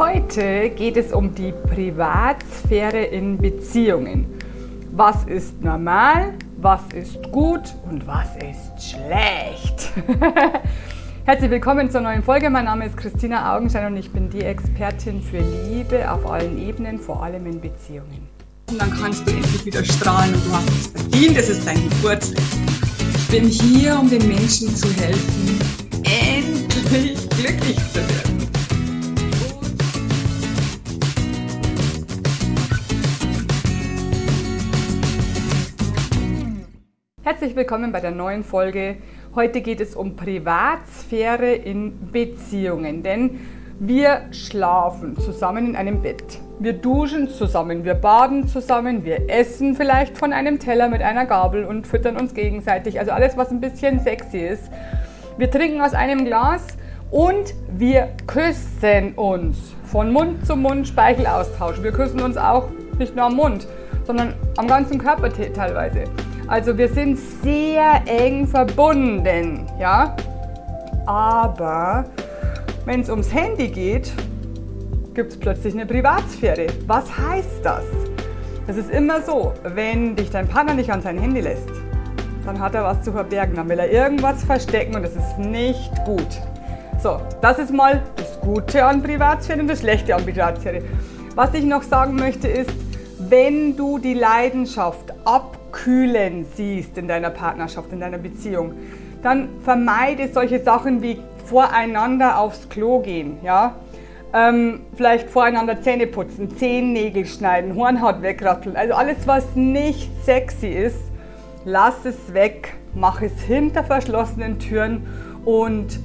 Heute geht es um die Privatsphäre in Beziehungen. Was ist normal, was ist gut und was ist schlecht? Herzlich willkommen zur neuen Folge. Mein Name ist Christina Augenstein und ich bin die Expertin für Liebe auf allen Ebenen, vor allem in Beziehungen. Und dann kannst du endlich wieder strahlen und du hast es verdient. Es ist dein Geburtstag. Ich bin hier, um den Menschen zu helfen, endlich glücklich zu Herzlich willkommen bei der neuen Folge. Heute geht es um Privatsphäre in Beziehungen, denn wir schlafen zusammen in einem Bett. Wir duschen zusammen, wir baden zusammen, wir essen vielleicht von einem Teller mit einer Gabel und füttern uns gegenseitig. Also alles, was ein bisschen sexy ist. Wir trinken aus einem Glas und wir küssen uns. Von Mund zu Mund Speichelaustausch. Wir küssen uns auch nicht nur am Mund, sondern am ganzen Körper teilweise. Also wir sind sehr eng verbunden, ja. Aber wenn es ums Handy geht, gibt es plötzlich eine Privatsphäre. Was heißt das? Das ist immer so, wenn dich dein Partner nicht an sein Handy lässt, dann hat er was zu verbergen, dann will er irgendwas verstecken und das ist nicht gut. So, das ist mal das Gute an Privatsphäre und das Schlechte an Privatsphäre. Was ich noch sagen möchte ist, wenn du die Leidenschaft abkühlen siehst in deiner Partnerschaft, in deiner Beziehung, dann vermeide solche Sachen wie voreinander aufs Klo gehen, ja. Ähm, vielleicht voreinander Zähne putzen, Zehennägel schneiden, Hornhaut wegratteln. Also alles, was nicht sexy ist, lass es weg, mach es hinter verschlossenen Türen und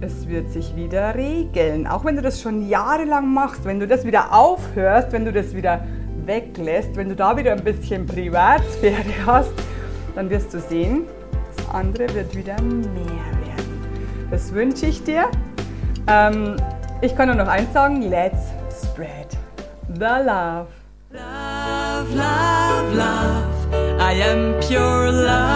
es wird sich wieder regeln. Auch wenn du das schon jahrelang machst, wenn du das wieder aufhörst, wenn du das wieder weglässt, wenn du da wieder ein bisschen Privatsphäre hast, dann wirst du sehen, das andere wird wieder mehr werden. Das wünsche ich dir. Ähm, ich kann nur noch eins sagen, let's spread the love. Love, love, love. I am pure love, love.